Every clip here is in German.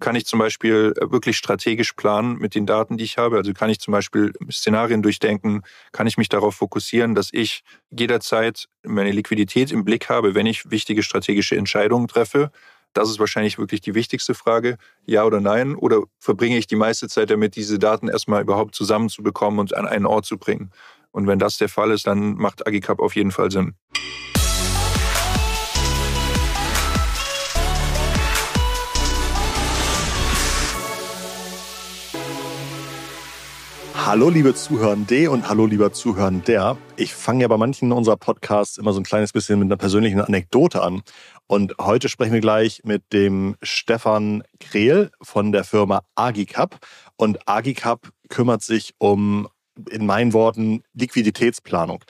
kann ich zum Beispiel äh, wirklich strategisch planen mit den Daten, die ich habe. Also kann ich zum Beispiel Szenarien durchdenken, kann ich mich darauf fokussieren, dass ich jederzeit meine Liquidität im Blick habe, wenn ich wichtige strategische Entscheidungen treffe. Das ist wahrscheinlich wirklich die wichtigste Frage. Ja oder nein? Oder verbringe ich die meiste Zeit damit, diese Daten erstmal überhaupt zusammenzubekommen und an einen Ort zu bringen? Und wenn das der Fall ist, dann macht Agicap auf jeden Fall Sinn. Hallo liebe Zuhörende und hallo lieber Zuhörender. Ich fange ja bei manchen unserer Podcasts immer so ein kleines bisschen mit einer persönlichen Anekdote an. Und heute sprechen wir gleich mit dem Stefan Grehl von der Firma Agicap. Und Agicap kümmert sich um, in meinen Worten, Liquiditätsplanung.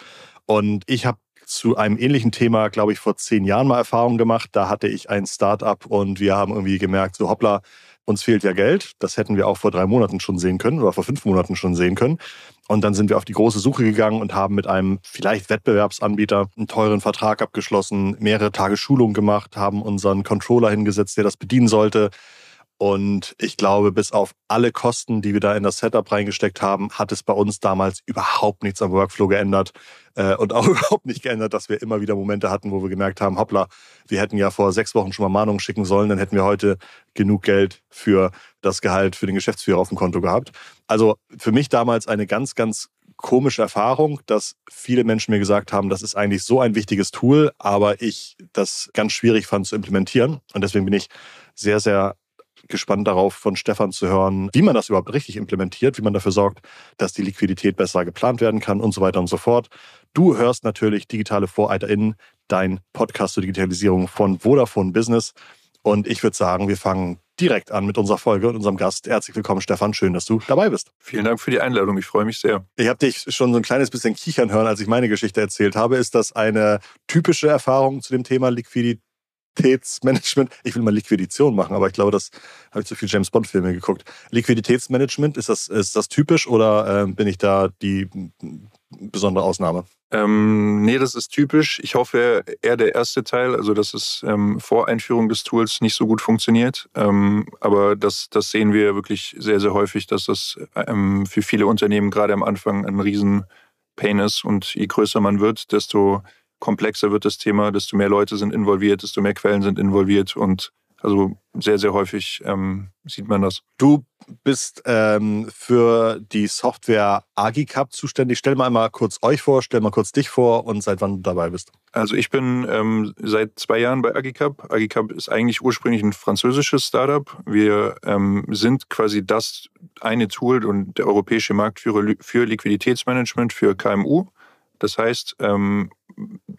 Und ich habe zu einem ähnlichen Thema, glaube ich, vor zehn Jahren mal Erfahrung gemacht. Da hatte ich ein Startup und wir haben irgendwie gemerkt, so hoppla, uns fehlt ja Geld. Das hätten wir auch vor drei Monaten schon sehen können oder vor fünf Monaten schon sehen können. Und dann sind wir auf die große Suche gegangen und haben mit einem vielleicht Wettbewerbsanbieter einen teuren Vertrag abgeschlossen, mehrere Tage Schulung gemacht, haben unseren Controller hingesetzt, der das bedienen sollte, und ich glaube, bis auf alle Kosten, die wir da in das Setup reingesteckt haben, hat es bei uns damals überhaupt nichts am Workflow geändert. Äh, und auch überhaupt nicht geändert, dass wir immer wieder Momente hatten, wo wir gemerkt haben, hoppla, wir hätten ja vor sechs Wochen schon mal Mahnungen schicken sollen, dann hätten wir heute genug Geld für das Gehalt für den Geschäftsführer auf dem Konto gehabt. Also für mich damals eine ganz, ganz komische Erfahrung, dass viele Menschen mir gesagt haben, das ist eigentlich so ein wichtiges Tool, aber ich das ganz schwierig fand zu implementieren. Und deswegen bin ich sehr, sehr gespannt darauf, von Stefan zu hören, wie man das überhaupt richtig implementiert, wie man dafür sorgt, dass die Liquidität besser geplant werden kann und so weiter und so fort. Du hörst natürlich Digitale VorreiterInnen, dein Podcast zur Digitalisierung von Vodafone Business. Und ich würde sagen, wir fangen direkt an mit unserer Folge und unserem Gast. Herzlich willkommen, Stefan. Schön, dass du dabei bist. Vielen Dank für die Einladung. Ich freue mich sehr. Ich habe dich schon so ein kleines bisschen kichern hören, als ich meine Geschichte erzählt habe. Ist das eine typische Erfahrung zu dem Thema Liquidität? Liquiditätsmanagement. Ich will mal Liquidation machen, aber ich glaube, das habe ich zu viel James Bond Filme geguckt. Liquiditätsmanagement, ist das, ist das typisch oder äh, bin ich da die besondere Ausnahme? Ähm, nee, das ist typisch. Ich hoffe eher der erste Teil, also dass es ähm, vor Einführung des Tools nicht so gut funktioniert. Ähm, aber das, das sehen wir wirklich sehr, sehr häufig, dass das ähm, für viele Unternehmen gerade am Anfang ein riesen Pain ist. Und je größer man wird, desto komplexer wird das Thema, desto mehr Leute sind involviert, desto mehr Quellen sind involviert und also sehr, sehr häufig ähm, sieht man das. Du bist ähm, für die Software Agicap zuständig. Stell mal einmal kurz euch vor, stell mal kurz dich vor und seit wann du dabei bist. Also ich bin ähm, seit zwei Jahren bei Agicap. Agicap ist eigentlich ursprünglich ein französisches Startup. Wir ähm, sind quasi das eine Tool und der europäische Marktführer für Liquiditätsmanagement für KMU. Das heißt, ähm,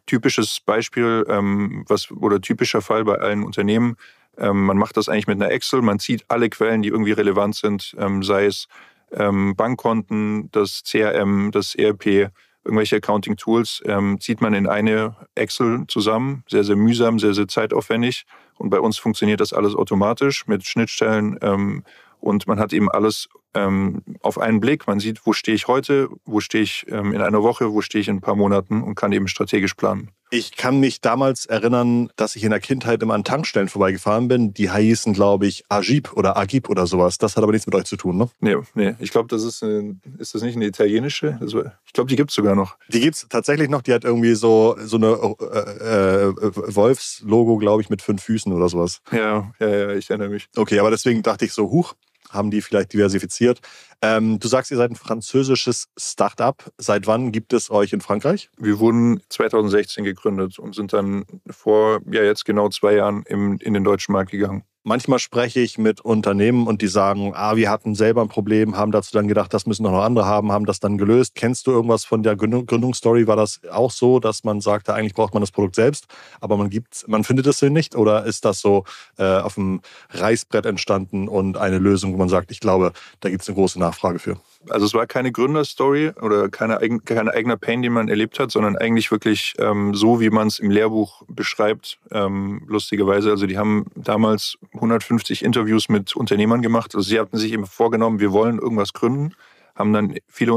typisches Beispiel ähm, was, oder typischer Fall bei allen Unternehmen, ähm, man macht das eigentlich mit einer Excel, man zieht alle Quellen, die irgendwie relevant sind, ähm, sei es ähm, Bankkonten, das CRM, das ERP, irgendwelche Accounting-Tools, ähm, zieht man in eine Excel zusammen, sehr, sehr mühsam, sehr, sehr zeitaufwendig. Und bei uns funktioniert das alles automatisch mit Schnittstellen ähm, und man hat eben alles ähm, auf einen Blick. Man sieht, wo stehe ich heute, wo stehe ich ähm, in einer Woche, wo stehe ich in ein paar Monaten und kann eben strategisch planen. Ich kann mich damals erinnern, dass ich in der Kindheit immer an Tankstellen vorbeigefahren bin. Die hießen, glaube ich, Agib oder Agib oder sowas. Das hat aber nichts mit euch zu tun, ne? Nee, nee. Ich glaube, das ist, eine, ist das nicht eine italienische? Also, ich glaube, die gibt es sogar noch. Die gibt es tatsächlich noch. Die hat irgendwie so, so eine äh, äh, Wolfs-Logo, glaube ich, mit fünf Füßen oder sowas. Ja, ja, ja, ich erinnere mich. Okay, aber deswegen dachte ich so, huch, haben die vielleicht diversifiziert. Ähm, du sagst, ihr seid ein französisches Start-up. Seit wann gibt es euch in Frankreich? Wir wurden 2016 gegründet und sind dann vor ja jetzt genau zwei Jahren im, in den deutschen Markt gegangen. Manchmal spreche ich mit Unternehmen und die sagen, ah, wir hatten selber ein Problem, haben dazu dann gedacht, das müssen noch andere haben, haben das dann gelöst. Kennst du irgendwas von der Gründungsstory? War das auch so, dass man sagte, eigentlich braucht man das Produkt selbst, aber man gibt, man findet es nicht? Oder ist das so äh, auf dem Reißbrett entstanden und eine Lösung, wo man sagt, ich glaube, da gibt es eine große Nachfrage für? Also es war keine Gründerstory oder keine, keine eigener Pain, den man erlebt hat, sondern eigentlich wirklich ähm, so, wie man es im Lehrbuch beschreibt, ähm, lustigerweise. Also die haben damals 150 Interviews mit Unternehmern gemacht. Also sie hatten sich eben vorgenommen, wir wollen irgendwas gründen, haben dann viele,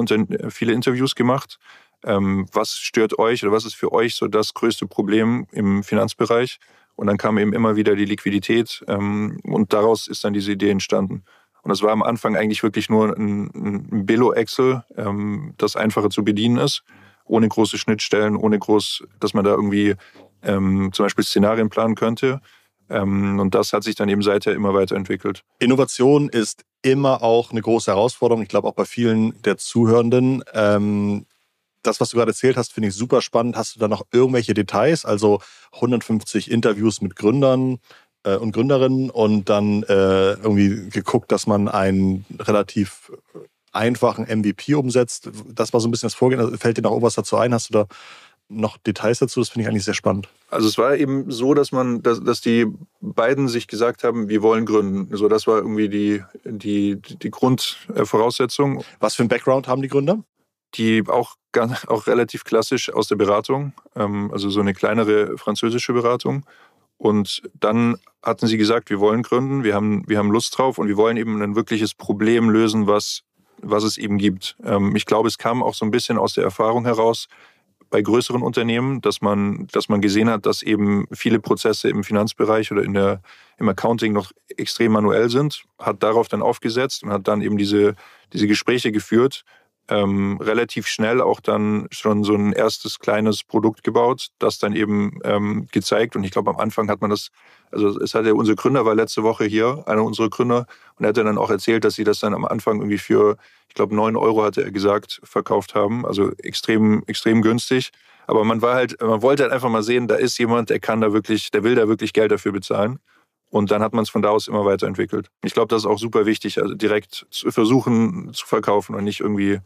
viele Interviews gemacht. Ähm, was stört euch oder was ist für euch so das größte Problem im Finanzbereich? Und dann kam eben immer wieder die Liquidität ähm, und daraus ist dann diese Idee entstanden. Und das war am Anfang eigentlich wirklich nur ein, ein Billo-Excel, ähm, das einfacher zu bedienen ist, ohne große Schnittstellen, ohne groß, dass man da irgendwie ähm, zum Beispiel Szenarien planen könnte. Ähm, und das hat sich dann eben seither immer weiterentwickelt. Innovation ist immer auch eine große Herausforderung. Ich glaube auch bei vielen der Zuhörenden. Ähm, das, was du gerade erzählt hast, finde ich super spannend. Hast du da noch irgendwelche Details? Also 150 Interviews mit Gründern äh, und Gründerinnen und dann äh, irgendwie geguckt, dass man einen relativ einfachen MVP umsetzt. Das war so ein bisschen das Vorgehen. Also fällt dir noch irgendwas dazu ein? Hast du da noch Details dazu? Das finde ich eigentlich sehr spannend. Also es war eben so, dass man, dass, dass die beiden sich gesagt haben, wir wollen gründen. So, das war irgendwie die, die, die Grundvoraussetzung. Was für ein Background haben die Gründer? Die auch, auch relativ klassisch aus der Beratung, ähm, also so eine kleinere französische Beratung. Und dann hatten sie gesagt, wir wollen gründen, wir haben, wir haben Lust drauf und wir wollen eben ein wirkliches Problem lösen, was, was es eben gibt. Ähm, ich glaube, es kam auch so ein bisschen aus der Erfahrung heraus, bei größeren Unternehmen, dass man, dass man gesehen hat, dass eben viele Prozesse im Finanzbereich oder in der, im Accounting noch extrem manuell sind, hat darauf dann aufgesetzt und hat dann eben diese, diese Gespräche geführt, ähm, relativ schnell auch dann schon so ein erstes kleines Produkt gebaut, das dann eben ähm, gezeigt. Und ich glaube, am Anfang hat man das, also es hat ja unser Gründer war letzte Woche hier, einer unserer Gründer, und er hat dann auch erzählt, dass sie das dann am Anfang irgendwie für ich glaube, 9 Euro hatte er gesagt, verkauft haben. Also extrem, extrem günstig. Aber man war halt, man wollte halt einfach mal sehen, da ist jemand, der kann da wirklich, der will da wirklich Geld dafür bezahlen. Und dann hat man es von da aus immer weiterentwickelt. Ich glaube, das ist auch super wichtig, also direkt zu versuchen zu verkaufen und nicht irgendwie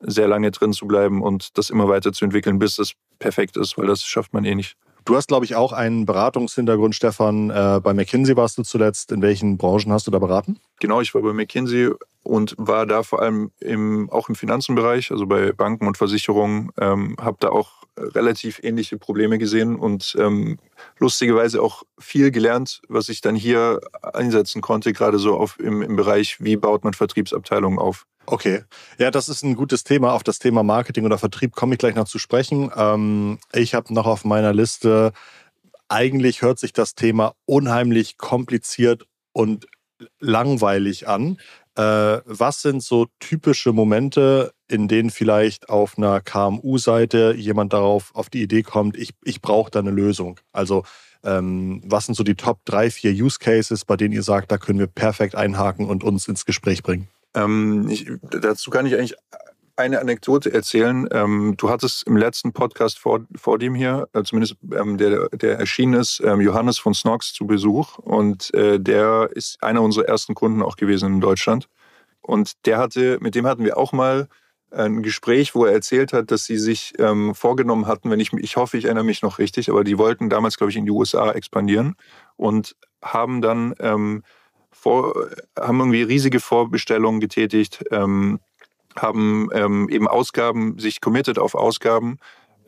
sehr lange drin zu bleiben und das immer weiter zu entwickeln, bis es perfekt ist, weil das schafft man eh nicht. Du hast, glaube ich, auch einen Beratungshintergrund, Stefan. Äh, bei McKinsey warst du zuletzt. In welchen Branchen hast du da beraten? Genau, ich war bei McKinsey und war da vor allem im, auch im Finanzenbereich, also bei Banken und Versicherungen, ähm, habe da auch relativ ähnliche Probleme gesehen und ähm, lustigerweise auch viel gelernt, was ich dann hier einsetzen konnte, gerade so auf, im, im Bereich, wie baut man Vertriebsabteilungen auf. Okay, ja, das ist ein gutes Thema. Auf das Thema Marketing oder Vertrieb komme ich gleich noch zu sprechen. Ähm, ich habe noch auf meiner Liste, eigentlich hört sich das Thema unheimlich kompliziert und langweilig an. Äh, was sind so typische Momente, in denen vielleicht auf einer KMU-Seite jemand darauf auf die Idee kommt, ich, ich brauche da eine Lösung? Also ähm, was sind so die Top drei, vier Use Cases, bei denen ihr sagt, da können wir perfekt einhaken und uns ins Gespräch bringen? Ähm, ich, dazu kann ich eigentlich eine Anekdote erzählen. Ähm, du hattest im letzten Podcast vor, vor dem hier, äh, zumindest ähm, der, der erschienen ist, ähm, Johannes von Snox zu Besuch. Und äh, der ist einer unserer ersten Kunden auch gewesen in Deutschland. Und der hatte, mit dem hatten wir auch mal ein Gespräch, wo er erzählt hat, dass sie sich ähm, vorgenommen hatten, wenn ich, ich hoffe, ich erinnere mich noch richtig, aber die wollten damals, glaube ich, in die USA expandieren und haben dann ähm, vor, haben irgendwie riesige Vorbestellungen getätigt, ähm, haben ähm, eben Ausgaben, sich committed auf Ausgaben.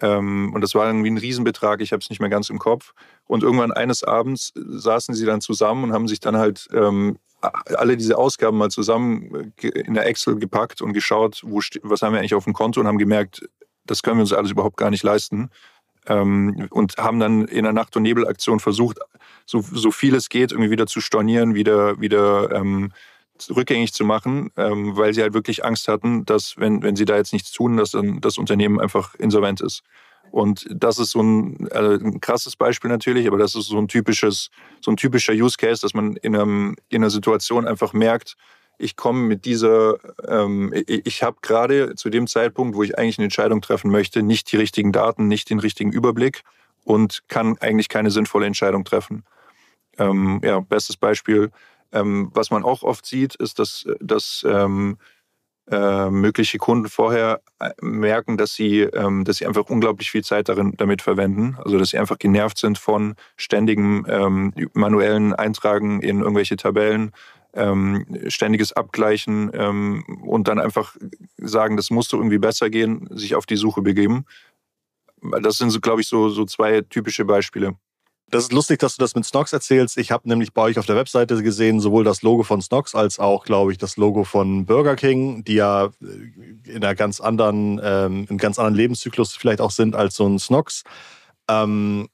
Ähm, und das war irgendwie ein Riesenbetrag, ich habe es nicht mehr ganz im Kopf. Und irgendwann eines Abends saßen sie dann zusammen und haben sich dann halt ähm, alle diese Ausgaben mal zusammen äh, in der Excel gepackt und geschaut, wo, was haben wir eigentlich auf dem Konto und haben gemerkt, das können wir uns alles überhaupt gar nicht leisten. Ähm, und haben dann in der Nacht- und Nebelaktion versucht, so, so viel es geht, irgendwie wieder zu stornieren, wieder, wieder ähm, rückgängig zu machen, ähm, weil sie halt wirklich Angst hatten, dass, wenn, wenn sie da jetzt nichts tun, dass dann das Unternehmen einfach insolvent ist. Und das ist so ein, also ein krasses Beispiel natürlich, aber das ist so ein typisches, so ein typischer Use Case, dass man in, einem, in einer Situation einfach merkt, ich komme mit dieser, ähm, ich, habe gerade zu dem Zeitpunkt, wo ich eigentlich eine Entscheidung treffen möchte, nicht die richtigen Daten, nicht den richtigen Überblick und kann eigentlich keine sinnvolle Entscheidung treffen. Ähm, ja, bestes Beispiel, ähm, was man auch oft sieht, ist, dass, dass ähm, äh, mögliche Kunden vorher äh, merken, dass sie, ähm, dass sie einfach unglaublich viel Zeit darin, damit verwenden. Also dass sie einfach genervt sind von ständigem ähm, manuellen Eintragen in irgendwelche Tabellen, ähm, ständiges Abgleichen ähm, und dann einfach sagen, das musste irgendwie besser gehen, sich auf die Suche begeben. Das sind, so, glaube ich, so, so zwei typische Beispiele. Das ist lustig, dass du das mit Snox erzählst. Ich habe nämlich bei euch auf der Webseite gesehen, sowohl das Logo von Snox als auch, glaube ich, das Logo von Burger King, die ja äh, in einer ganz anderen, ähm, im ganz anderen Lebenszyklus vielleicht auch sind als so ein Snox. Ähm,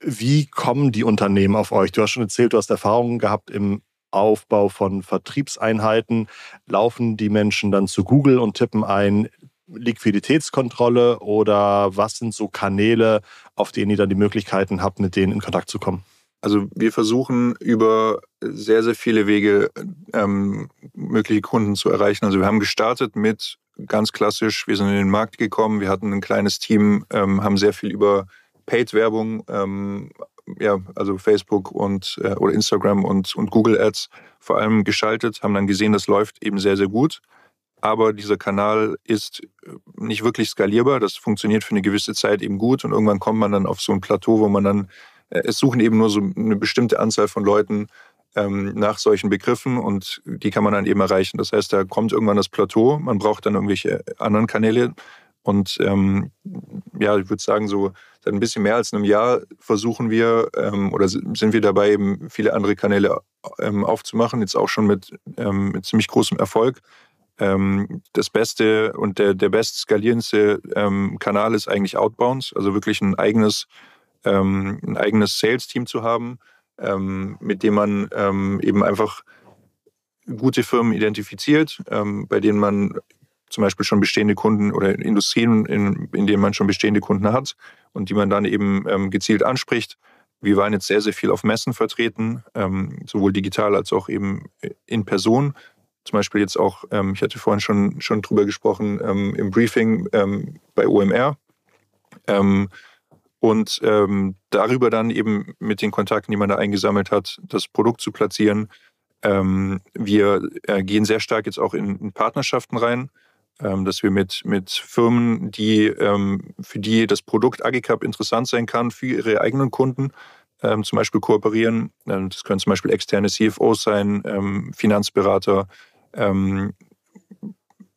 Wie kommen die Unternehmen auf euch? Du hast schon erzählt, du hast Erfahrungen gehabt im Aufbau von Vertriebseinheiten. Laufen die Menschen dann zu Google und tippen ein Liquiditätskontrolle oder was sind so Kanäle, auf denen ihr dann die Möglichkeiten habt, mit denen in Kontakt zu kommen? Also wir versuchen über sehr, sehr viele Wege ähm, mögliche Kunden zu erreichen. Also wir haben gestartet mit ganz klassisch, wir sind in den Markt gekommen, wir hatten ein kleines Team, ähm, haben sehr viel über Paid-Werbung, ähm, ja, also Facebook und äh, oder Instagram und, und Google Ads vor allem geschaltet, haben dann gesehen, das läuft eben sehr, sehr gut. Aber dieser Kanal ist äh, nicht wirklich skalierbar. Das funktioniert für eine gewisse Zeit eben gut und irgendwann kommt man dann auf so ein Plateau, wo man dann, äh, es suchen eben nur so eine bestimmte Anzahl von Leuten ähm, nach solchen Begriffen und die kann man dann eben erreichen. Das heißt, da kommt irgendwann das Plateau, man braucht dann irgendwelche anderen Kanäle und ähm, ja, ich würde sagen, so seit ein bisschen mehr als einem Jahr versuchen wir ähm, oder sind wir dabei, eben viele andere Kanäle ähm, aufzumachen, jetzt auch schon mit, ähm, mit ziemlich großem Erfolg. Ähm, das beste und der, der best skalierendste ähm, Kanal ist eigentlich Outbounds, also wirklich ein eigenes, ein eigenes Sales-Team zu haben, mit dem man eben einfach gute Firmen identifiziert, bei denen man zum Beispiel schon bestehende Kunden oder Industrien, in, in denen man schon bestehende Kunden hat und die man dann eben ähm, gezielt anspricht. Wir waren jetzt sehr, sehr viel auf Messen vertreten, ähm, sowohl digital als auch eben in Person. Zum Beispiel jetzt auch, ähm, ich hatte vorhin schon, schon drüber gesprochen, ähm, im Briefing ähm, bei OMR. Ähm, und darüber dann eben mit den Kontakten, die man da eingesammelt hat, das Produkt zu platzieren. wir äh, gehen sehr stark jetzt auch in, in Partnerschaften rein. Ähm, dass wir mit, mit Firmen, die, ähm, für die das Produkt Agicap interessant sein kann, für ihre eigenen Kunden ähm, zum Beispiel kooperieren. Das können zum Beispiel externe CFOs sein, Finanzberater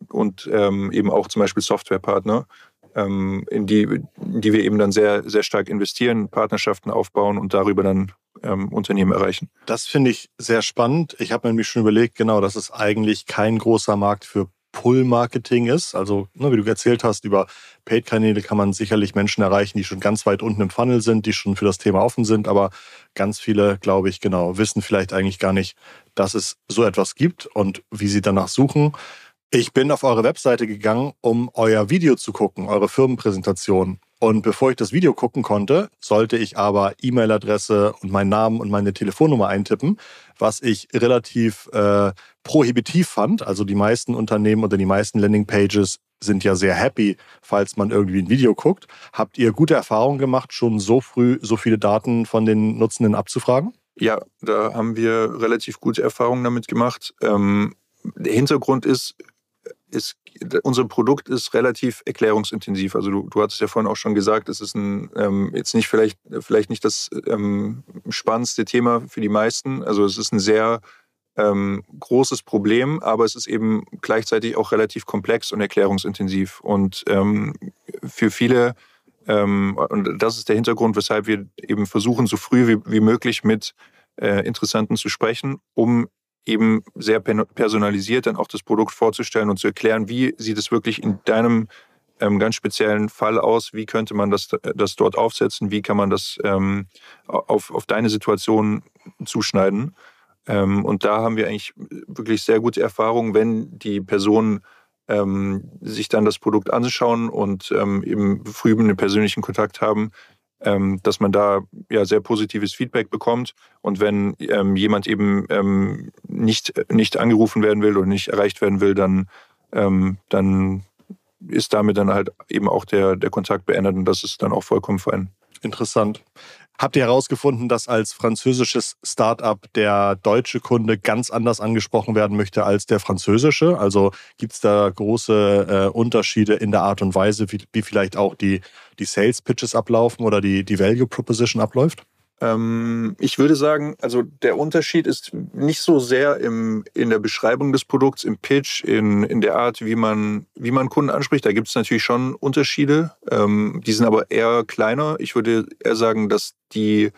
und eben auch zum Beispiel Softwarepartner, in die, in die wir eben dann sehr, sehr stark investieren, Partnerschaften aufbauen und darüber dann Unternehmen erreichen. Das finde ich sehr spannend. Ich habe mir nämlich schon überlegt, genau, das ist eigentlich kein großer Markt für Pull-Marketing ist. Also, ne, wie du erzählt hast, über Paid-Kanäle kann man sicherlich Menschen erreichen, die schon ganz weit unten im Funnel sind, die schon für das Thema offen sind. Aber ganz viele, glaube ich, genau, wissen vielleicht eigentlich gar nicht, dass es so etwas gibt und wie sie danach suchen. Ich bin auf eure Webseite gegangen, um euer Video zu gucken, eure Firmenpräsentation. Und bevor ich das Video gucken konnte, sollte ich aber E-Mail-Adresse und meinen Namen und meine Telefonnummer eintippen, was ich relativ äh, prohibitiv fand. Also die meisten Unternehmen oder die meisten Landingpages sind ja sehr happy, falls man irgendwie ein Video guckt. Habt ihr gute Erfahrungen gemacht, schon so früh so viele Daten von den Nutzenden abzufragen? Ja, da haben wir relativ gute Erfahrungen damit gemacht. Ähm, der Hintergrund ist, ist, unser Produkt ist relativ erklärungsintensiv. Also du, du hattest ja vorhin auch schon gesagt, es ist ein, ähm, jetzt nicht vielleicht, vielleicht nicht das ähm, spannendste Thema für die meisten. Also es ist ein sehr ähm, großes Problem, aber es ist eben gleichzeitig auch relativ komplex und erklärungsintensiv. Und ähm, für viele, ähm, und das ist der Hintergrund, weshalb wir eben versuchen, so früh wie, wie möglich mit äh, Interessenten zu sprechen, um eben sehr personalisiert dann auch das Produkt vorzustellen und zu erklären, wie sieht es wirklich in deinem ähm, ganz speziellen Fall aus, wie könnte man das, das dort aufsetzen, wie kann man das ähm, auf, auf deine Situation zuschneiden. Ähm, und da haben wir eigentlich wirklich sehr gute Erfahrungen, wenn die Personen ähm, sich dann das Produkt anschauen und ähm, eben früh einen persönlichen Kontakt haben, ähm, dass man da ja sehr positives Feedback bekommt. Und wenn ähm, jemand eben ähm, nicht, nicht angerufen werden will oder nicht erreicht werden will, dann, dann ist damit dann halt eben auch der, der Kontakt beendet und das ist dann auch vollkommen fein. Interessant. Habt ihr herausgefunden, dass als französisches Startup der deutsche Kunde ganz anders angesprochen werden möchte als der französische? Also gibt es da große äh, Unterschiede in der Art und Weise, wie, wie vielleicht auch die, die Sales Pitches ablaufen oder die, die Value Proposition abläuft? Ähm, ich würde sagen, also der Unterschied ist nicht so sehr im, in der Beschreibung des Produkts, im Pitch, in, in der Art, wie man, wie man Kunden anspricht. Da gibt es natürlich schon Unterschiede. Ähm, die sind aber eher kleiner. Ich würde eher sagen, dass die,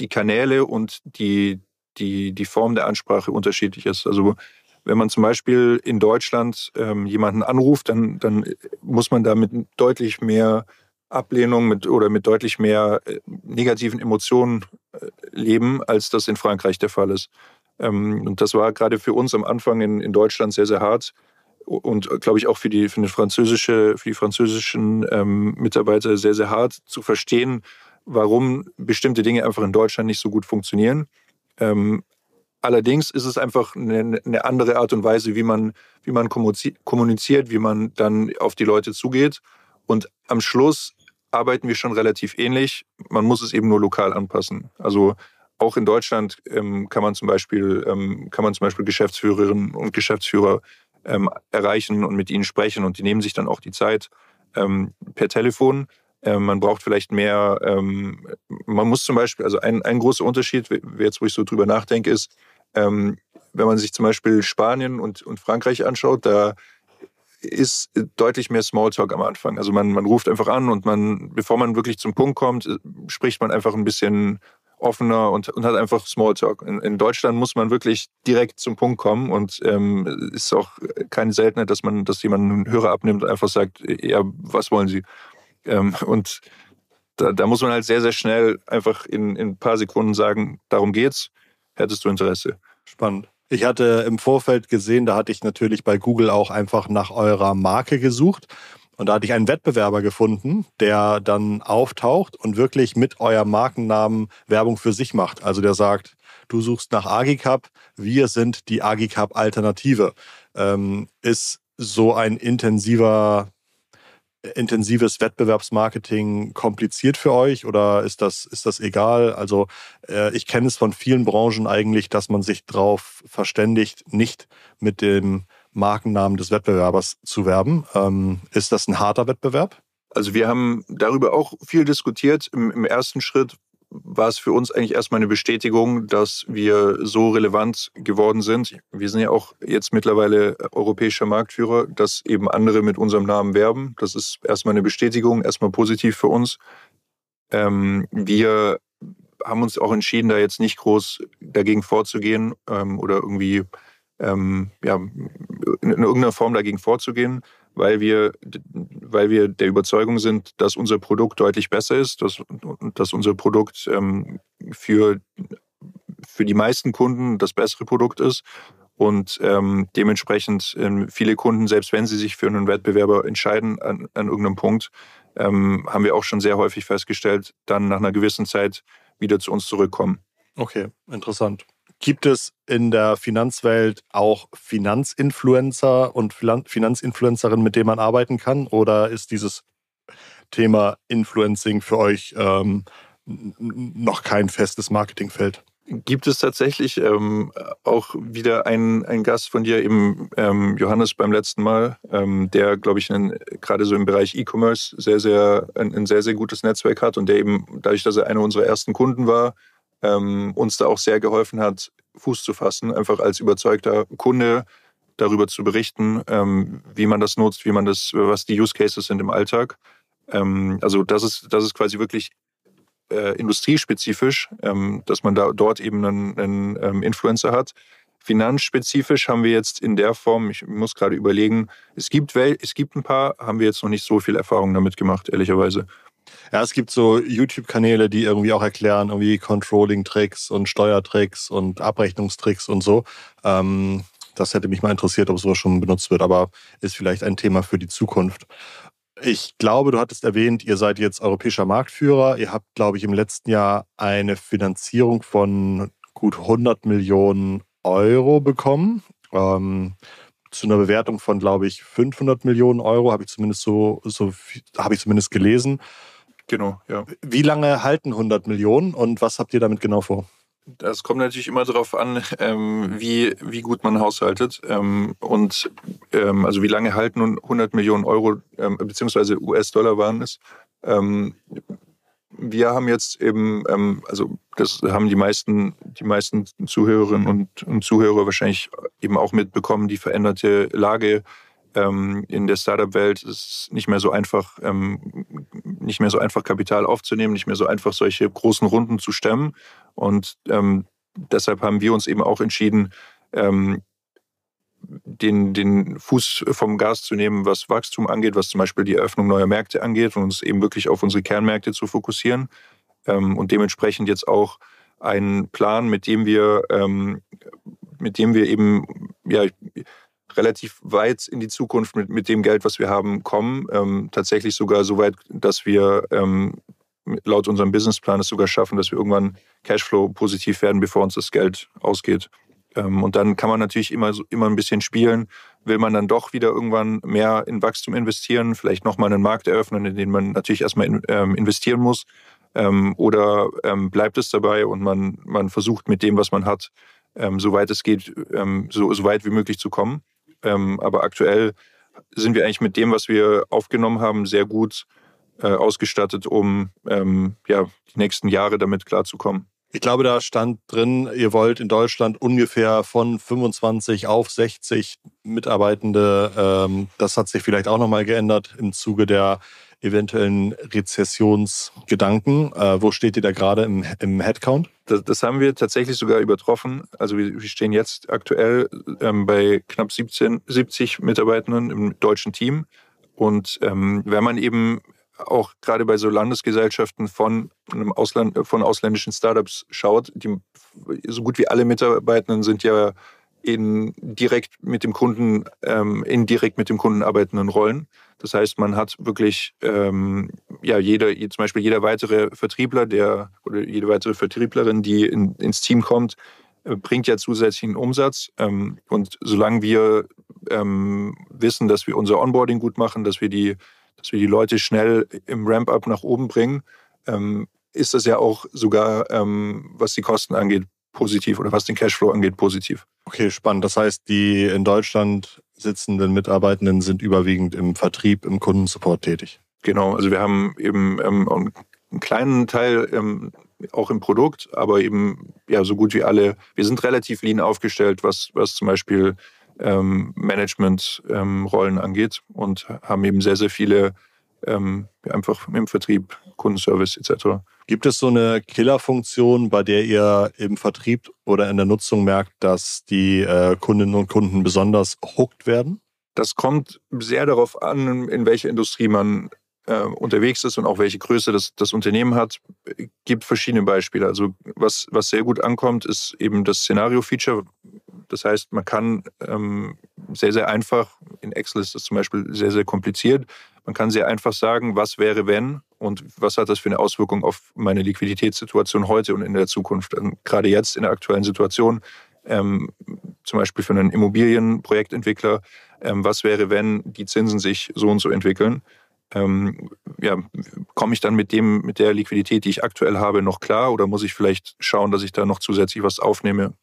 die Kanäle und die, die, die Form der Ansprache unterschiedlich ist. Also wenn man zum Beispiel in Deutschland ähm, jemanden anruft, dann, dann muss man damit deutlich mehr Ablehnung mit, oder mit deutlich mehr äh, negativen Emotionen äh, leben, als das in Frankreich der Fall ist. Ähm, und das war gerade für uns am Anfang in, in Deutschland sehr, sehr hart und glaube ich auch für die, für die, französische, für die französischen ähm, Mitarbeiter sehr, sehr hart zu verstehen, warum bestimmte Dinge einfach in Deutschland nicht so gut funktionieren. Ähm, allerdings ist es einfach eine, eine, andere Art und Weise, wie man, wie man kommuniziert, wie man dann auf die Leute zugeht. Und am Schluss arbeiten wir schon relativ ähnlich. Man muss es eben nur lokal anpassen. Also auch in Deutschland ähm, kann man zum Beispiel ähm, kann man zum Beispiel Geschäftsführerinnen und Geschäftsführer ähm, erreichen und mit ihnen sprechen und die nehmen sich dann auch die Zeit ähm, per Telefon. Ähm, man braucht vielleicht mehr, ähm, man muss zum Beispiel, also ein, ein großer Unterschied, jetzt wo ich so drüber nachdenke, ist, wenn man sich zum Beispiel Spanien und, und Frankreich anschaut, da ist deutlich mehr Smalltalk am Anfang. Also man, man ruft einfach an und man, bevor man wirklich zum Punkt kommt, äh, spricht man einfach ein bisschen offener und, und hat einfach Smalltalk. In, in Deutschland muss man wirklich direkt zum Punkt kommen und ähm, ist auch keine Seltenheit, dass man, dass jemand einen Hörer abnimmt und einfach sagt, ja, was wollen Sie? Ähm, und da, da, muss man halt sehr, sehr schnell einfach in, in ein paar Sekunden sagen, darum geht's, hättest du Interesse. Spannend. Ich hatte im Vorfeld gesehen, da hatte ich natürlich bei Google auch einfach nach eurer Marke gesucht. Und da hatte ich einen Wettbewerber gefunden, der dann auftaucht und wirklich mit eurem Markennamen Werbung für sich macht. Also der sagt, du suchst nach Agicap, wir sind die Agicap Alternative. Ähm, ist so ein intensiver intensives Wettbewerbsmarketing kompliziert für euch oder ist das, ist das egal? Also äh, ich kenne es von vielen Branchen eigentlich, dass man sich darauf verständigt, nicht mit dem Markennamen des Wettbewerbers zu werben. Ähm, ist das ein harter Wettbewerb? Also wir haben darüber auch viel diskutiert. Im, Im, ersten Schritt war es für uns eigentlich erstmal eine Bestätigung, dass wir so relevant geworden sind. Wir sind ja auch jetzt mittlerweile europäischer Marktführer, dass eben andere mit unserem Namen werben. Das ist erstmal eine Bestätigung, erstmal positiv für uns. Ähm, wir haben uns auch entschieden, da jetzt nicht groß dagegen vorzugehen ähm, oder irgendwie ähm, ja, in irgendeiner Form dagegen vorzugehen weil wir, weil wir der Überzeugung sind, dass unser Produkt deutlich besser ist, dass, dass unser Produkt ähm, für, für die meisten Kunden das bessere Produkt ist und ähm, dementsprechend ähm, viele Kunden, selbst wenn sie sich für einen Wettbewerber entscheiden an, an irgendeinem Punkt, ähm, haben wir auch schon sehr häufig festgestellt, dann nach einer gewissen Zeit wieder zu uns zurückkommen. Okay, interessant. Gibt es in der Finanzwelt auch Finanzinfluencer und Finanzinfluencerinnen, mit denen man arbeiten kann? Oder ist dieses Thema Influencing für euch ähm, noch kein festes Marketingfeld? Gibt es tatsächlich ähm, auch wieder einen, Gast von dir, eben ähm, Johannes beim letzten Mal, ähm, der, glaube ich, gerade so im Bereich E-Commerce sehr, sehr, ein, ein sehr, sehr gutes Netzwerk hat und der eben, dadurch, dass er einer unserer ersten Kunden war, ähm, uns da auch sehr geholfen hat, Fuß zu fassen, einfach als überzeugter Kunde darüber zu berichten, ähm, wie man das nutzt, wie man das, was die Use Cases sind im Alltag. Ähm, also das ist, das ist quasi wirklich äh, industriespezifisch, ähm, dass man da dort eben einen, einen ähm, Influencer hat. Finanzspezifisch haben wir jetzt in der Form, ich muss gerade überlegen, es gibt, es gibt ein paar, haben wir jetzt noch nicht so viel Erfahrung damit gemacht, ehrlicherweise. Ja, es gibt so YouTube-Kanäle, die irgendwie auch erklären, irgendwie Controlling-Tricks und Steuertricks und Abrechnungstricks und so. Ähm, das hätte mich mal interessiert, ob sowas schon benutzt wird, aber ist vielleicht ein Thema für die Zukunft. Ich glaube, du hattest erwähnt, ihr seid jetzt europäischer Marktführer. Ihr habt, glaube ich, im letzten Jahr eine Finanzierung von gut 100 Millionen Euro bekommen. Ähm, zu einer Bewertung von, glaube ich, 500 Millionen Euro, habe ich zumindest so, so habe ich zumindest gelesen. Genau, ja. Wie lange halten 100 Millionen und was habt ihr damit genau vor? Das kommt natürlich immer darauf an, ähm, wie, wie gut man haushaltet. Ähm, und ähm, also wie lange halten 100 Millionen Euro ähm, beziehungsweise US-Dollar waren es. Ähm, wir haben jetzt eben, ähm, also das haben die meisten, die meisten Zuhörerinnen und, und Zuhörer wahrscheinlich eben auch mitbekommen, die veränderte Lage ähm, in der Startup-Welt ist nicht mehr so einfach, ähm, nicht mehr so einfach Kapital aufzunehmen, nicht mehr so einfach solche großen Runden zu stemmen. Und ähm, deshalb haben wir uns eben auch entschieden, ähm, den, den Fuß vom Gas zu nehmen, was Wachstum angeht, was zum Beispiel die Eröffnung neuer Märkte angeht und uns eben wirklich auf unsere Kernmärkte zu fokussieren. Ähm, und dementsprechend jetzt auch einen Plan, mit dem wir, ähm, mit dem wir eben ja, relativ weit in die Zukunft mit, mit dem Geld, was wir haben, kommen. Ähm, tatsächlich sogar so weit, dass wir ähm, laut unserem Businessplan es sogar schaffen, dass wir irgendwann Cashflow positiv werden, bevor uns das Geld ausgeht. Ähm, und dann kann man natürlich immer, immer ein bisschen spielen. Will man dann doch wieder irgendwann mehr in Wachstum investieren, vielleicht nochmal einen Markt eröffnen, in den man natürlich erstmal in, ähm, investieren muss. Ähm, oder ähm, bleibt es dabei und man, man versucht mit dem, was man hat, ähm, soweit es geht, ähm, so, so weit wie möglich zu kommen. Aber aktuell sind wir eigentlich mit dem, was wir aufgenommen haben, sehr gut äh, ausgestattet, um ja, die nächsten Jahre damit klarzukommen. Ich glaube, da stand drin, ihr wollt in Deutschland ungefähr von 25 auf 60 Mitarbeitende. Ähm, das hat sich vielleicht auch nochmal geändert im Zuge der eventuellen Rezessionsgedanken. Äh, wo steht ihr da gerade im, Headcount? Das, das, haben wir tatsächlich sogar übertroffen. Also wir, wir stehen jetzt aktuell ähm, bei knapp 17, 70 Mitarbeitenden im deutschen Team. Und ähm, wenn man eben auch gerade bei so Landesgesellschaften von, Ausland, von ausländischen Startups schaut, die, so gut wie alle Mitarbeitenden sind ja in direkt mit dem Kunden, ähm, indirekt mit dem Kunden arbeitenden Rollen. Das heißt, man hat wirklich ähm, ja jeder, zum Beispiel jeder weitere Vertriebler, der oder jede weitere Vertrieblerin, die in, ins Team kommt, äh, bringt ja zusätzlichen Umsatz. Ähm, und solange wir ähm, wissen, dass wir unser Onboarding gut machen, dass wir die dass wir die Leute schnell im Ramp-up nach oben bringen, ähm, ist das ja auch sogar, ähm, was die Kosten angeht, positiv oder was den Cashflow angeht, positiv. Okay, spannend. Das heißt, die in Deutschland sitzenden Mitarbeitenden sind überwiegend im Vertrieb, im Kundensupport tätig. Genau, also wir haben eben ähm, einen kleinen Teil ähm, auch im Produkt, aber eben ja so gut wie alle. Wir sind relativ lean aufgestellt, was, was zum Beispiel ähm, Management-Rollen ähm, angeht und haben eben sehr, sehr viele ähm, einfach im Vertrieb, Kundenservice etc. Gibt es so eine Killerfunktion, bei der ihr im Vertrieb oder in der Nutzung merkt, dass die äh, Kundinnen und Kunden besonders hooked werden? Das kommt sehr darauf an, in welcher Industrie man äh, unterwegs ist und auch welche Größe das, das Unternehmen hat. Es gibt verschiedene Beispiele. Also was, was sehr gut ankommt, ist eben das Szenario-Feature, das heißt, man kann ähm, sehr, sehr einfach, in Excel ist das zum Beispiel sehr, sehr kompliziert, man kann sehr einfach sagen, was wäre, wenn und was hat das für eine Auswirkung auf meine Liquiditätssituation heute und in der Zukunft. Und gerade jetzt in der aktuellen Situation, ähm, zum Beispiel für einen Immobilienprojektentwickler, ähm, was wäre, wenn die Zinsen sich so und so entwickeln. Ähm, ja, komme ich dann mit dem, mit der Liquidität, die ich aktuell habe, noch klar oder muss ich vielleicht schauen, dass ich da noch zusätzlich was aufnehme, ähm,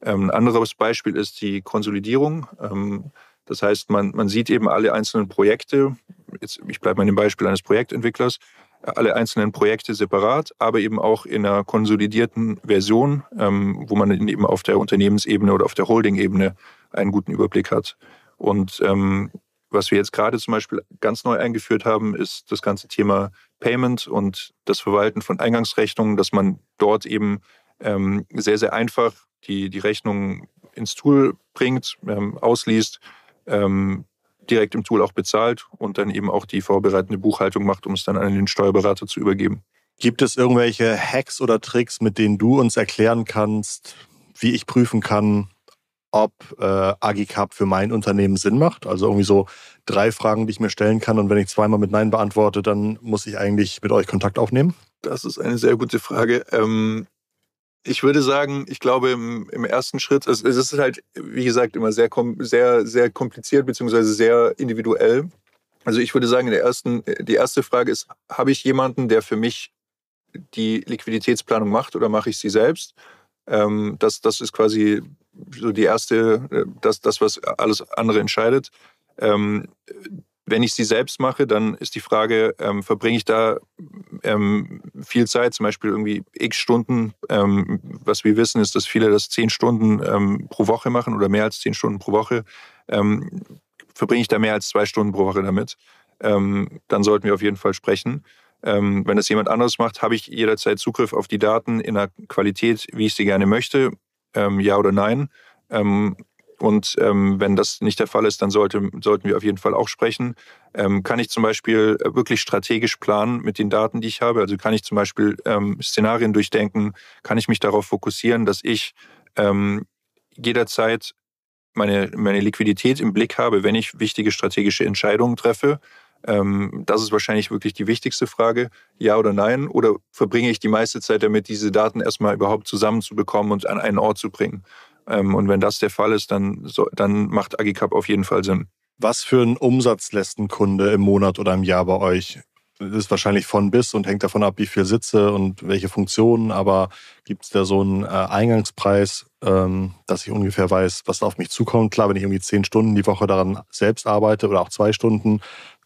ein anderes Beispiel ist die Konsolidierung. Ähm, das heißt, man, man sieht eben alle einzelnen Projekte, jetzt, ich bleibe mal dem Beispiel eines Projektentwicklers, alle einzelnen Projekte separat, aber eben auch in einer konsolidierten Version, ähm, wo man eben auf der Unternehmensebene oder auf der Holding-Ebene einen guten Überblick hat. Und ähm, was wir jetzt gerade zum Beispiel ganz neu eingeführt haben, ist das ganze Thema Payment und das Verwalten von Eingangsrechnungen, dass man dort eben ähm, sehr, sehr einfach die, die Rechnung ins Tool bringt, ähm, ausliest, ähm, direkt im Tool auch bezahlt und dann eben auch die vorbereitende Buchhaltung macht, um es dann an den Steuerberater zu übergeben. Gibt es irgendwelche Hacks oder Tricks, mit denen du uns erklären kannst, wie ich prüfen kann, ob äh, Agicap für mein Unternehmen Sinn macht? Also irgendwie so drei Fragen, die ich mir stellen kann und wenn ich zweimal mit Nein beantworte, dann muss ich eigentlich mit euch Kontakt aufnehmen? Das ist eine sehr gute Frage. Ähm, ich würde sagen, ich glaube im, im ersten Schritt, also es ist halt, wie gesagt, immer sehr, sehr, sehr kompliziert beziehungsweise sehr individuell. Also ich würde sagen, der ersten, die erste Frage ist, habe ich jemanden, der für mich die Liquiditätsplanung macht oder mache ich sie selbst? Ähm, das, das ist quasi so die erste, äh, das, das was alles andere entscheidet. Ähm, wenn ich sie selbst mache, dann ist die Frage, ähm, verbringe ich da ähm, viel Zeit, zum Beispiel irgendwie x Stunden. Ähm, was wir wissen, ist, dass viele das zehn Stunden ähm, pro Woche machen oder mehr als zehn Stunden pro Woche. Ähm, verbringe ich da mehr als zwei Stunden pro Woche damit? Ähm, dann sollten wir auf jeden Fall sprechen. wenn das jemand anderes macht, habe ich jederzeit Zugriff auf die Daten in der Qualität, wie ich sie gerne möchte. ja oder nein. Und ähm, wenn das nicht der Fall ist, dann sollte, sollten wir auf jeden Fall auch sprechen. Ähm, kann ich zum Beispiel wirklich strategisch planen mit den Daten, die ich habe? Also kann ich zum Beispiel ähm, Szenarien durchdenken? Kann ich mich darauf fokussieren, dass ich ähm, jederzeit meine, meine Liquidität im Blick habe, wenn ich wichtige strategische Entscheidungen treffe? Ähm, das ist wahrscheinlich wirklich die wichtigste Frage. Ja oder nein? Oder verbringe ich die meiste Zeit damit, diese Daten erstmal überhaupt zusammenzubekommen und an einen Ort zu bringen? Ähm, und wenn das der Fall ist, dann, so, dann macht Agicap auf jeden Fall Sinn. Was für einen Umsatz lässt ein Kunde im Monat oder im Jahr bei euch? Das ist wahrscheinlich von bis und hängt davon ab, wie viel Sitze und welche Funktionen, aber gibt es da so einen äh, Eingangspreis, ähm, dass ich ungefähr weiß, was da auf mich zukommt? Klar, wenn ich irgendwie zehn Stunden die Woche daran selbst arbeite oder auch zwei Stunden,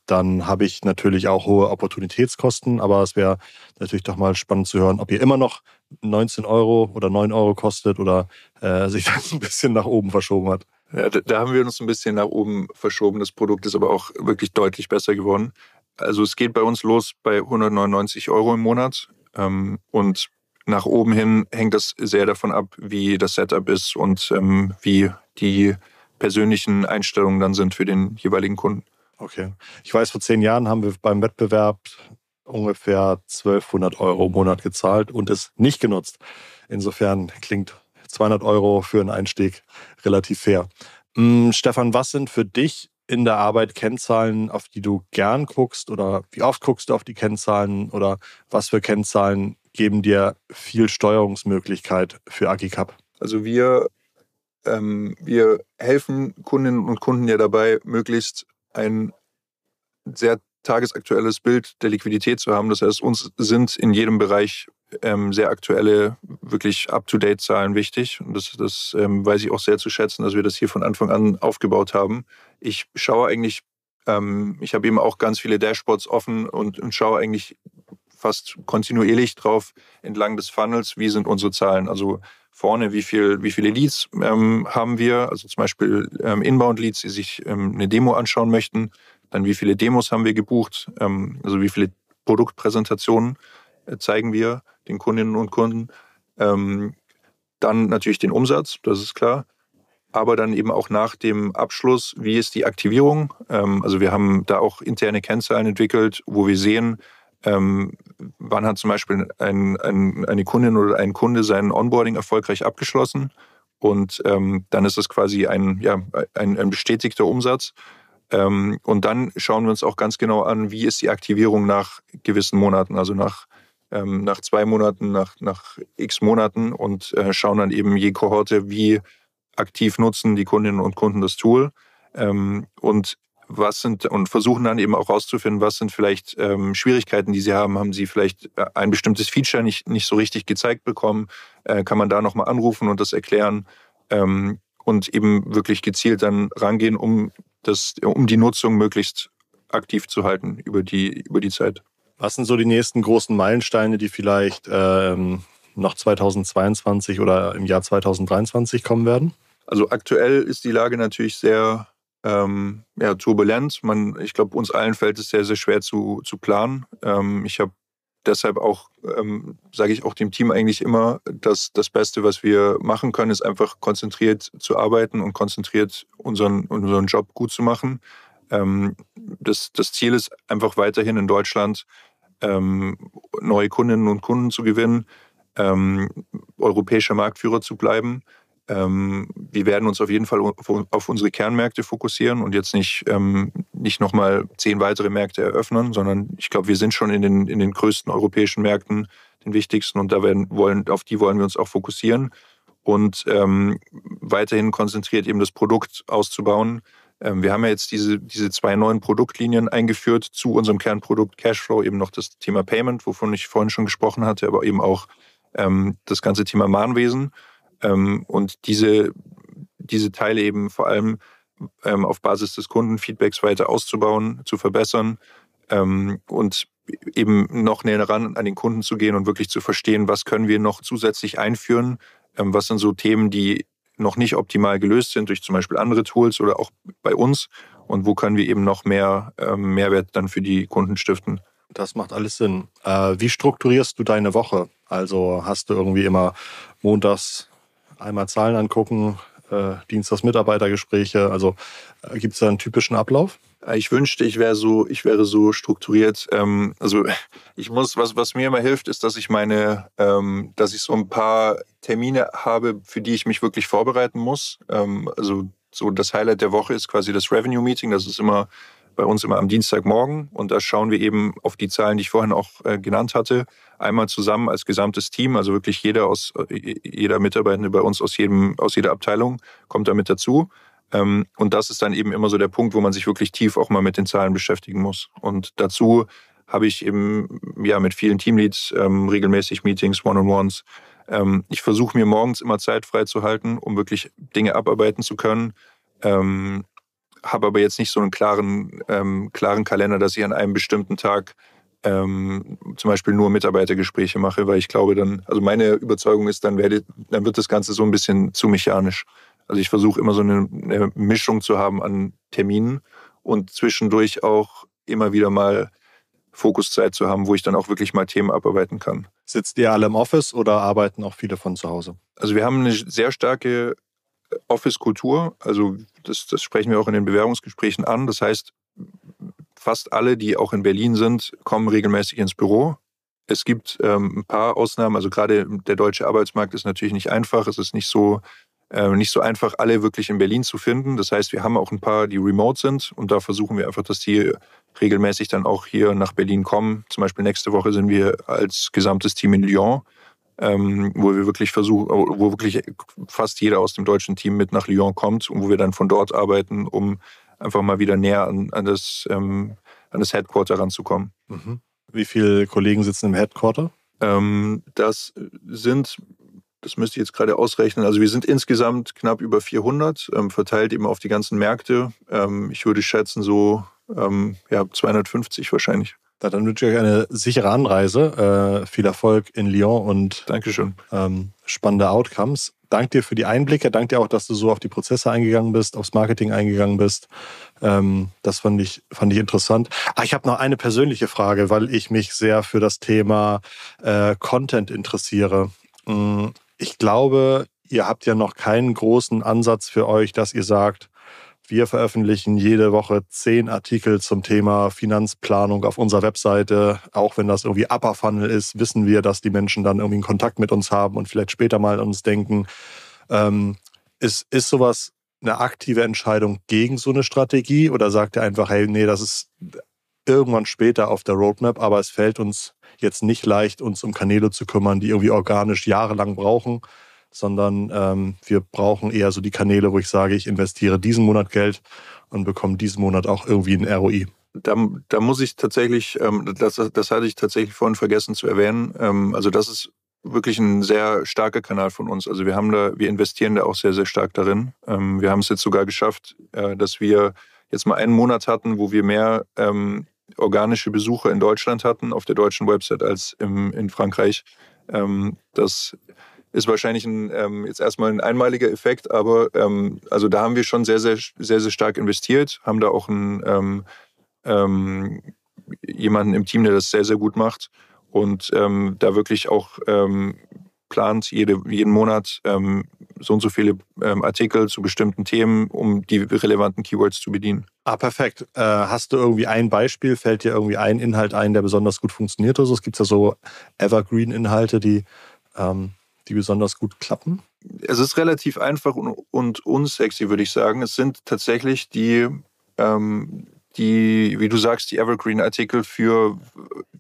dann habe ich natürlich auch hohe Opportunitätskosten. Aber es wäre natürlich doch mal spannend zu hören, ob ihr immer noch 19 Euro oder 9 Euro kostet oder äh, sich das ein bisschen nach oben verschoben hat. Ja, da, haben wir uns ein bisschen nach oben verschoben. Das Produkt ist aber auch wirklich deutlich besser geworden. Also es geht bei uns los bei 199 Euro im Monat. Ähm, und nach oben hin hängt das sehr davon ab, wie das Setup ist und ähm, wie die persönlichen Einstellungen dann sind für den jeweiligen Kunden. Okay. Ich weiß, vor zehn Jahren haben wir beim Wettbewerb ungefähr 1200 Euro im Monat gezahlt und es nicht genutzt. Insofern klingt 200 Euro für einen Einstieg relativ fair. Hm, Stefan, was sind für dich in der Arbeit Kennzahlen, auf die du gern guckst oder wie oft guckst du auf die Kennzahlen oder was für Kennzahlen geben dir viel Steuerungsmöglichkeit für Agicap? Also wir, ähm, wir helfen Kundinnen und Kunden ja dabei, möglichst ein sehr tagesaktuelles Bild der Liquidität zu haben. Das heißt, uns sind in jedem Bereich ähm, sehr aktuelle, wirklich up-to-date-Zahlen wichtig. Und das, das ähm, weiß ich auch sehr zu schätzen, dass wir das hier von Anfang an aufgebaut haben. Ich schaue eigentlich, ähm, ich habe eben auch ganz viele Dashboards offen und, und schaue eigentlich fast kontinuierlich drauf entlang des Funnels, wie sind unsere Zahlen. Also vorne, wie, viel, wie viele Leads ähm, haben wir, also zum Beispiel ähm, Inbound-Leads, die sich ähm, eine Demo anschauen möchten, dann wie viele Demos haben wir gebucht, ähm, also wie viele Produktpräsentationen äh, zeigen wir den Kundinnen und Kunden. Ähm, dann natürlich den Umsatz, das ist klar. Aber dann eben auch nach dem Abschluss, wie ist die Aktivierung? Ähm, also wir haben da auch interne Kennzahlen entwickelt, wo wir sehen, ähm, wann hat zum Beispiel ein, ein, eine Kundin oder ein Kunde sein Onboarding erfolgreich abgeschlossen? Und ähm, dann ist das quasi ein, ja, ein, ein bestätigter Umsatz. Ähm, und dann schauen wir uns auch ganz genau an, wie ist die Aktivierung nach gewissen Monaten, also nach, ähm, nach zwei Monaten, nach, nach x Monaten und äh, schauen dann eben je Kohorte, wie aktiv nutzen die Kundinnen und Kunden das Tool. Ähm, und was sind und versuchen dann eben auch rauszufinden, was sind vielleicht ähm, Schwierigkeiten, die sie haben. Haben sie vielleicht äh, ein bestimmtes Feature nicht, nicht so richtig gezeigt bekommen? Äh, kann man da nochmal anrufen und das erklären ähm, und eben wirklich gezielt dann rangehen, um, das, um die Nutzung möglichst aktiv zu halten über die, über die Zeit. Was sind so die nächsten großen Meilensteine, die vielleicht ähm, noch 2022 oder im Jahr 2023 kommen werden? Also aktuell ist die Lage natürlich sehr ähm, ja, turbulent. Man, ich glaube, uns allen fällt es sehr, sehr schwer zu, zu planen. Ähm, ich habe deshalb auch, ähm, sage ich auch dem Team eigentlich immer, dass das Beste, was wir machen können, ist einfach konzentriert zu arbeiten und konzentriert unseren, unseren Job gut zu machen. Ähm, das, das Ziel ist einfach weiterhin in Deutschland ähm, neue Kundinnen und Kunden zu gewinnen, ähm, europäischer Marktführer zu bleiben wir werden uns auf jeden Fall auf unsere Kernmärkte fokussieren und jetzt nicht, ähm, nicht nochmal zehn weitere Märkte eröffnen, sondern ich glaube, wir sind schon in den, in den größten europäischen Märkten, den wichtigsten und da werden, wollen, auf die wollen wir uns auch fokussieren und ähm, weiterhin konzentriert eben das Produkt auszubauen. Ähm, wir haben ja jetzt diese, diese zwei neuen Produktlinien eingeführt zu unserem Kernprodukt Cashflow, eben noch das Thema Payment, wovon ich vorhin schon gesprochen hatte, aber eben auch ähm, das ganze Thema Mahnwesen. Ähm, und diese, diese Teile eben vor allem ähm, auf Basis des Kundenfeedbacks weiter auszubauen, zu verbessern ähm, und eben noch näher ran an den Kunden zu gehen und wirklich zu verstehen, was können wir noch zusätzlich einführen, was sind so Themen, die noch nicht optimal gelöst sind durch zum Beispiel andere Tools oder auch bei uns und wo können wir eben noch mehr Mehrwert dann für die Kunden stiften. Das macht alles Sinn. Äh, wie strukturierst du deine Woche? Also hast du irgendwie immer montags einmal Zahlen angucken, äh, Dienstags Mitarbeitergespräche. Also äh, gibt es da einen typischen Ablauf? Äh, ich wünschte, ich wäre so, ich wäre so strukturiert. Ähm, also ich muss, was, was mir immer hilft, ist, dass ich meine, ähm, dass ich so ein paar Termine habe, für die ich mich wirklich vorbereiten muss. Ähm, also so das Highlight der Woche ist quasi das Revenue Meeting. Das ist immer bei uns immer am Dienstagmorgen und da schauen wir eben auf die Zahlen, die ich vorhin auch äh, genannt hatte, einmal zusammen als gesamtes Team, also wirklich jeder aus äh, jeder Mitarbeitende bei uns aus jedem aus jeder Abteilung kommt damit dazu. Ähm, und das ist dann eben immer so der Punkt, wo man sich wirklich tief auch mal mit den Zahlen beschäftigen muss. Und dazu habe ich eben ja mit vielen Teamleads ähm, regelmäßig Meetings, One-on-Ones. Ähm, ich versuche mir morgens immer Zeit frei zu halten, um wirklich Dinge abarbeiten zu können. Ähm, habe aber jetzt nicht so einen klaren, ähm, klaren Kalender, dass ich an einem bestimmten Tag ähm, zum Beispiel nur Mitarbeitergespräche mache, weil ich glaube dann, also meine Überzeugung ist, dann, werde, dann wird das Ganze so ein bisschen zu mechanisch. Also ich versuche immer so eine, eine Mischung zu haben an Terminen und zwischendurch auch immer wieder mal Fokuszeit zu haben, wo ich dann auch wirklich mal Themen abarbeiten kann. Sitzt ihr alle im Office oder arbeiten auch viele von zu Hause? Also wir haben eine sehr starke Office-Kultur. Also das, das sprechen wir auch in den Bewerbungsgesprächen an. Das heißt, fast alle, die auch in Berlin sind, kommen regelmäßig ins Büro. Es gibt ähm, ein paar Ausnahmen. Also gerade der deutsche Arbeitsmarkt ist natürlich nicht einfach. Es ist nicht so äh, nicht so einfach, alle wirklich in Berlin zu finden. Das heißt, wir haben auch ein paar, die remote sind und da versuchen wir einfach, dass die regelmäßig dann auch hier nach Berlin kommen. Zum Beispiel nächste Woche sind wir als gesamtes Team in Lyon ähm, wo wir wirklich versuchen, wo wirklich fast jeder aus dem deutschen Team mit nach Lyon kommt und wo wir dann von dort arbeiten, um einfach mal wieder näher an, an das, ähm, an das Headquarter ranzukommen. Mhm. Wie viele Kollegen sitzen im Headquarter? Ähm, das sind, das müsste ich jetzt gerade ausrechnen, also wir sind insgesamt knapp über 400, ähm, verteilt eben auf die ganzen Märkte. Ähm, ich würde schätzen so ähm, ja, 250 wahrscheinlich. Dann wünsche ich euch eine sichere Anreise, äh, viel Erfolg in Lyon und Dankeschön. Ähm, spannende Outcomes. Dank dir für die Einblicke. Dank dir auch, dass du so auf die Prozesse eingegangen bist, aufs Marketing eingegangen bist. Ähm, das fand ich, fand ich interessant. Ah, ich habe noch eine persönliche Frage, weil ich mich sehr für das Thema äh, Content interessiere. Mm, ich glaube, ihr habt ja noch keinen großen Ansatz für euch, dass ihr sagt, wir veröffentlichen jede Woche zehn Artikel zum Thema Finanzplanung auf unserer Webseite. Auch wenn das irgendwie Upper Funnel ist, wissen wir, dass die Menschen dann irgendwie einen Kontakt mit uns haben und vielleicht später mal an uns denken. Ähm, ist, ist sowas eine aktive Entscheidung gegen so eine Strategie oder sagt ihr einfach, hey, nee, das ist irgendwann später auf der Roadmap, aber es fällt uns jetzt nicht leicht, uns um Kanäle zu kümmern, die irgendwie organisch jahrelang brauchen, sondern ähm, wir brauchen eher so die Kanäle, wo ich sage, ich investiere diesen Monat Geld und bekomme diesen Monat auch irgendwie ein ROI. Da, da muss ich tatsächlich, ähm, das, das hatte ich tatsächlich vorhin vergessen zu erwähnen. Ähm, also das ist wirklich ein sehr starker Kanal von uns. Also wir haben da, wir investieren da auch sehr, sehr stark darin. Ähm, wir haben es jetzt sogar geschafft, äh, dass wir jetzt mal einen Monat hatten, wo wir mehr ähm, organische Besucher in Deutschland hatten, auf der deutschen Website, als im, in Frankreich. Ähm, das ist wahrscheinlich ein, ähm, jetzt erstmal ein einmaliger Effekt, aber ähm, also da haben wir schon sehr, sehr, sehr, sehr stark investiert, haben da auch einen, ähm, ähm, jemanden im Team, der das sehr, sehr gut macht und ähm, da wirklich auch ähm, plant, jede, jeden Monat so und so viele Artikel zu bestimmten Themen, um die relevanten Keywords zu bedienen. Ah, perfekt. Äh, hast du irgendwie ein Beispiel? Fällt dir irgendwie ein Inhalt ein, der besonders gut funktioniert oder? Es gibt ja so Evergreen-Inhalte, die die besonders gut klappen? Es ist relativ einfach und, und unsexy, würde ich sagen. Es sind tatsächlich die, ähm, die, wie du sagst, die Evergreen-Artikel für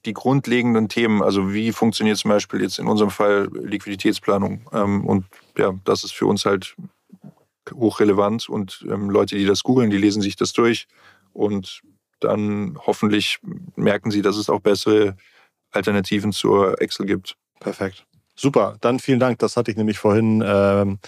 die grundlegenden Themen. Also wie funktioniert zum Beispiel jetzt in unserem Fall Liquiditätsplanung? Ähm, und ja, das ist für uns halt hochrelevant und ähm, Leute, die das googeln, die lesen sich das durch und dann hoffentlich merken sie, dass es auch bessere Alternativen zur Excel gibt. Perfekt. Super, dann vielen Dank. Das hatte ich nämlich vorhin ähm,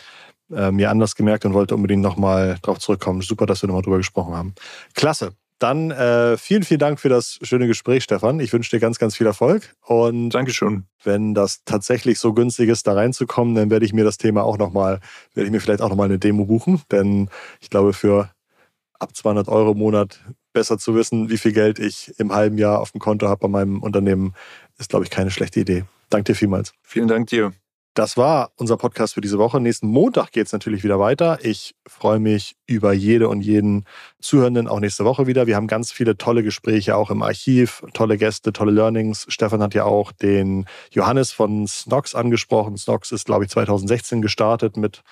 äh, mir anders gemerkt und wollte unbedingt nochmal drauf zurückkommen. Super, dass wir nochmal drüber gesprochen haben. Klasse. Dann äh, vielen, vielen Dank für das schöne Gespräch, Stefan. Ich wünsche dir ganz, ganz viel Erfolg. Und Dankeschön. Wenn das tatsächlich so günstig ist, da reinzukommen, dann werde ich mir das Thema auch nochmal, werde ich mir vielleicht auch nochmal eine Demo buchen. Denn ich glaube, für ab 200 Euro im Monat besser zu wissen, wie viel Geld ich im halben Jahr auf dem Konto habe bei meinem Unternehmen, ist, glaube ich, keine schlechte Idee. Danke dir vielmals. Vielen Dank dir. Das war unser Podcast für diese Woche. Nächsten Montag geht es natürlich wieder weiter. Ich freue mich über jede und jeden Zuhörenden auch nächste Woche wieder. Wir haben ganz viele tolle Gespräche auch im Archiv, tolle Gäste, tolle Learnings. Stefan hat ja auch den Johannes von Snox angesprochen. Snox ist, glaube ich, 2016 gestartet mit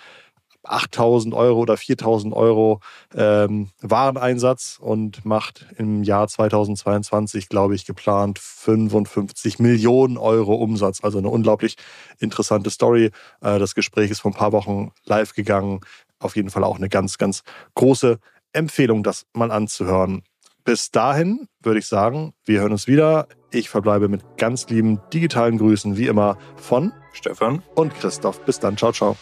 8000 Euro oder 4000 Euro ähm, Wareneinsatz und macht im Jahr 2022, glaube ich, geplant 55 Millionen Euro Umsatz. Also eine unglaublich interessante Story. Äh, das Gespräch ist vor ein paar Wochen live gegangen. Auf jeden Fall auch eine ganz, ganz große Empfehlung, das mal anzuhören. Bis dahin würde ich sagen, wir hören uns wieder. Ich verbleibe mit ganz lieben digitalen Grüßen, wie immer, von Stefan und Christoph. Bis dann. Ciao, ciao.